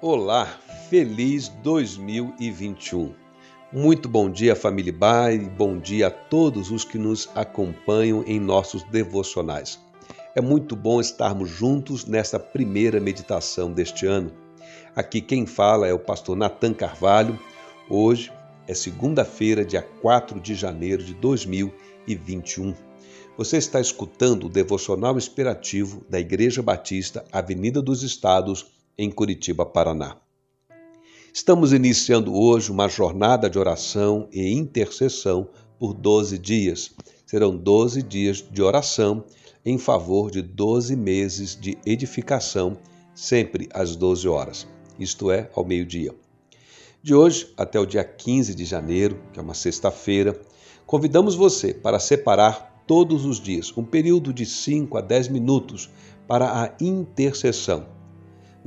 Olá, feliz 2021. Muito bom dia, família Bai, bom dia a todos os que nos acompanham em nossos devocionais. É muito bom estarmos juntos nessa primeira meditação deste ano. Aqui quem fala é o pastor Nathan Carvalho. Hoje é segunda-feira, dia 4 de janeiro de 2021. Você está escutando o devocional inspirativo da Igreja Batista, Avenida dos Estados, em Curitiba, Paraná. Estamos iniciando hoje uma jornada de oração e intercessão por 12 dias. Serão 12 dias de oração em favor de 12 meses de edificação, sempre às 12 horas, isto é, ao meio-dia. De hoje até o dia 15 de janeiro, que é uma sexta-feira, convidamos você para separar todos os dias um período de 5 a 10 minutos para a intercessão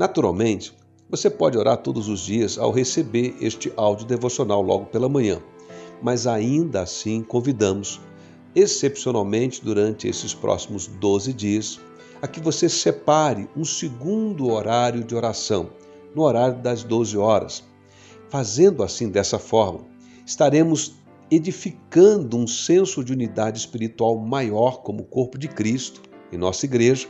Naturalmente, você pode orar todos os dias ao receber este áudio devocional logo pela manhã, mas ainda assim convidamos, excepcionalmente durante esses próximos 12 dias, a que você separe um segundo horário de oração, no horário das 12 horas. Fazendo assim dessa forma, estaremos edificando um senso de unidade espiritual maior como corpo de Cristo em nossa igreja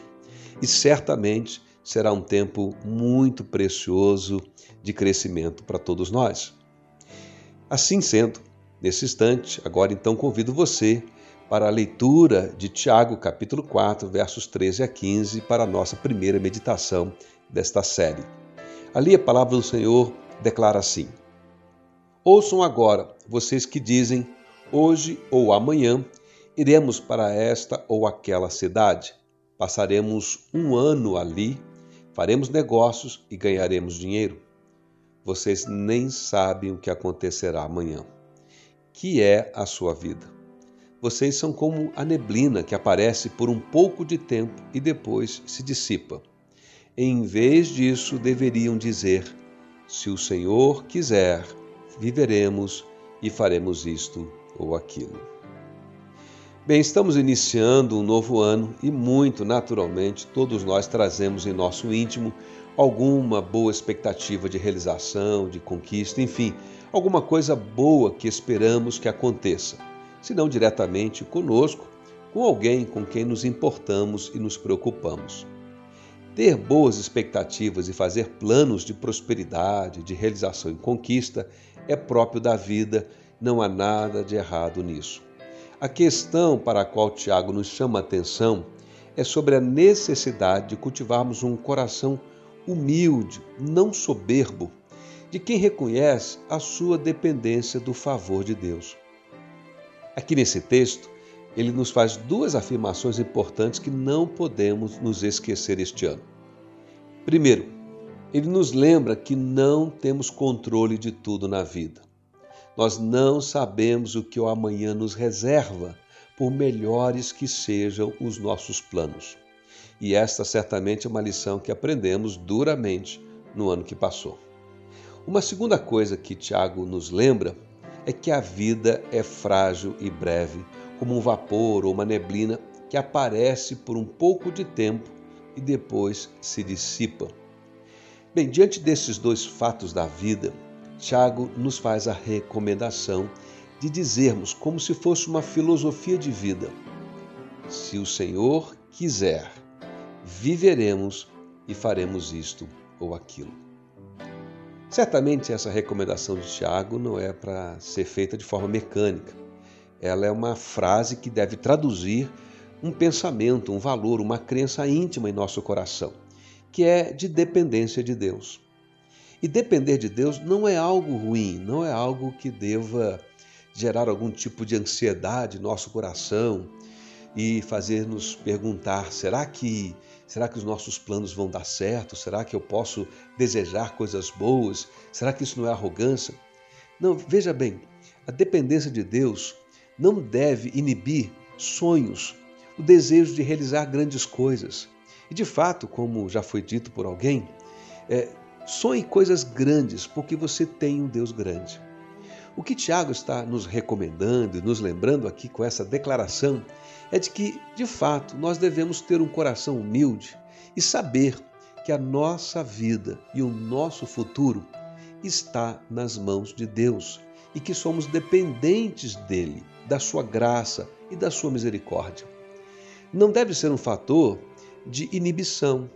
e certamente será um tempo muito precioso de crescimento para todos nós. Assim sendo, nesse instante, agora então convido você para a leitura de Tiago, capítulo 4, versos 13 a 15, para a nossa primeira meditação desta série. Ali a palavra do Senhor declara assim: Ouçam agora, vocês que dizem, hoje ou amanhã iremos para esta ou aquela cidade, passaremos um ano ali Faremos negócios e ganharemos dinheiro. Vocês nem sabem o que acontecerá amanhã. Que é a sua vida? Vocês são como a neblina que aparece por um pouco de tempo e depois se dissipa. Em vez disso, deveriam dizer: Se o Senhor quiser, viveremos e faremos isto ou aquilo. Bem, estamos iniciando um novo ano e, muito naturalmente, todos nós trazemos em nosso íntimo alguma boa expectativa de realização, de conquista, enfim, alguma coisa boa que esperamos que aconteça, se não diretamente conosco, com alguém com quem nos importamos e nos preocupamos. Ter boas expectativas e fazer planos de prosperidade, de realização e conquista é próprio da vida, não há nada de errado nisso. A questão para a qual Tiago nos chama a atenção é sobre a necessidade de cultivarmos um coração humilde, não soberbo, de quem reconhece a sua dependência do favor de Deus. Aqui nesse texto, ele nos faz duas afirmações importantes que não podemos nos esquecer este ano. Primeiro, ele nos lembra que não temos controle de tudo na vida. Nós não sabemos o que o amanhã nos reserva, por melhores que sejam os nossos planos. E esta certamente é uma lição que aprendemos duramente no ano que passou. Uma segunda coisa que Tiago nos lembra é que a vida é frágil e breve, como um vapor ou uma neblina que aparece por um pouco de tempo e depois se dissipa. Bem, diante desses dois fatos da vida, Tiago nos faz a recomendação de dizermos, como se fosse uma filosofia de vida: se o Senhor quiser, viveremos e faremos isto ou aquilo. Certamente essa recomendação de Tiago não é para ser feita de forma mecânica. Ela é uma frase que deve traduzir um pensamento, um valor, uma crença íntima em nosso coração, que é de dependência de Deus. E depender de Deus não é algo ruim, não é algo que deva gerar algum tipo de ansiedade em nosso coração e fazer-nos perguntar: será que será que os nossos planos vão dar certo? Será que eu posso desejar coisas boas? Será que isso não é arrogância? Não, veja bem, a dependência de Deus não deve inibir sonhos, o desejo de realizar grandes coisas. E de fato, como já foi dito por alguém, é, Sonhe coisas grandes, porque você tem um Deus grande. O que Tiago está nos recomendando e nos lembrando aqui com essa declaração é de que, de fato, nós devemos ter um coração humilde e saber que a nossa vida e o nosso futuro está nas mãos de Deus e que somos dependentes dele, da sua graça e da sua misericórdia. Não deve ser um fator de inibição,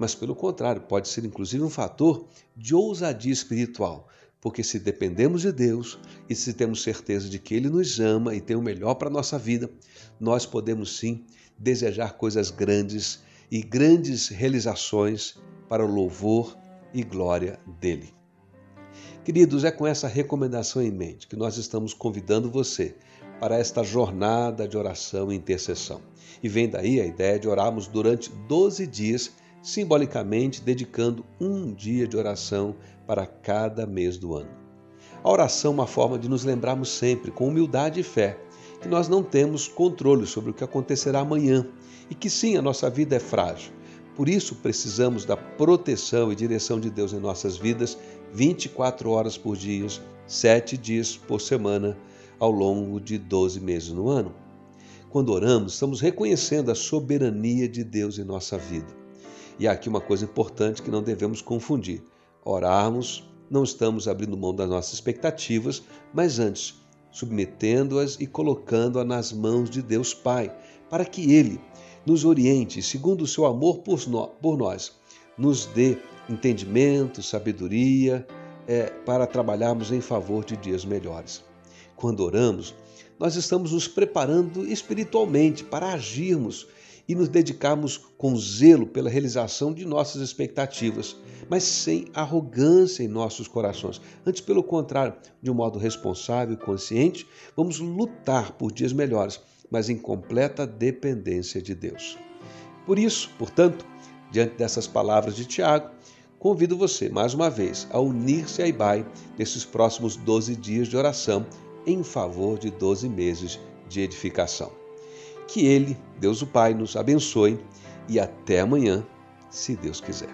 mas pelo contrário, pode ser inclusive um fator de ousadia espiritual, porque se dependemos de Deus e se temos certeza de que Ele nos ama e tem o melhor para a nossa vida, nós podemos sim desejar coisas grandes e grandes realizações para o louvor e glória dele. Queridos, é com essa recomendação em mente que nós estamos convidando você para esta jornada de oração e intercessão. E vem daí a ideia de orarmos durante 12 dias, simbolicamente dedicando um dia de oração para cada mês do ano. A oração é uma forma de nos lembrarmos sempre, com humildade e fé, que nós não temos controle sobre o que acontecerá amanhã e que sim, a nossa vida é frágil. Por isso precisamos da proteção e direção de Deus em nossas vidas 24 horas por dia, 7 dias por semana, ao longo de 12 meses no ano. Quando oramos, estamos reconhecendo a soberania de Deus em nossa vida. E aqui uma coisa importante que não devemos confundir. Orarmos, não estamos abrindo mão das nossas expectativas, mas antes submetendo-as e colocando-as nas mãos de Deus Pai, para que Ele nos oriente, segundo o seu amor por nós, nos dê entendimento, sabedoria, é, para trabalharmos em favor de dias melhores. Quando oramos, nós estamos nos preparando espiritualmente para agirmos e nos dedicarmos com zelo pela realização de nossas expectativas, mas sem arrogância em nossos corações. Antes, pelo contrário, de um modo responsável e consciente, vamos lutar por dias melhores, mas em completa dependência de Deus. Por isso, portanto, diante dessas palavras de Tiago, convido você, mais uma vez, a unir-se a IBAI nesses próximos 12 dias de oração em favor de 12 meses de edificação. Que Ele, Deus o Pai, nos abençoe e até amanhã, se Deus quiser.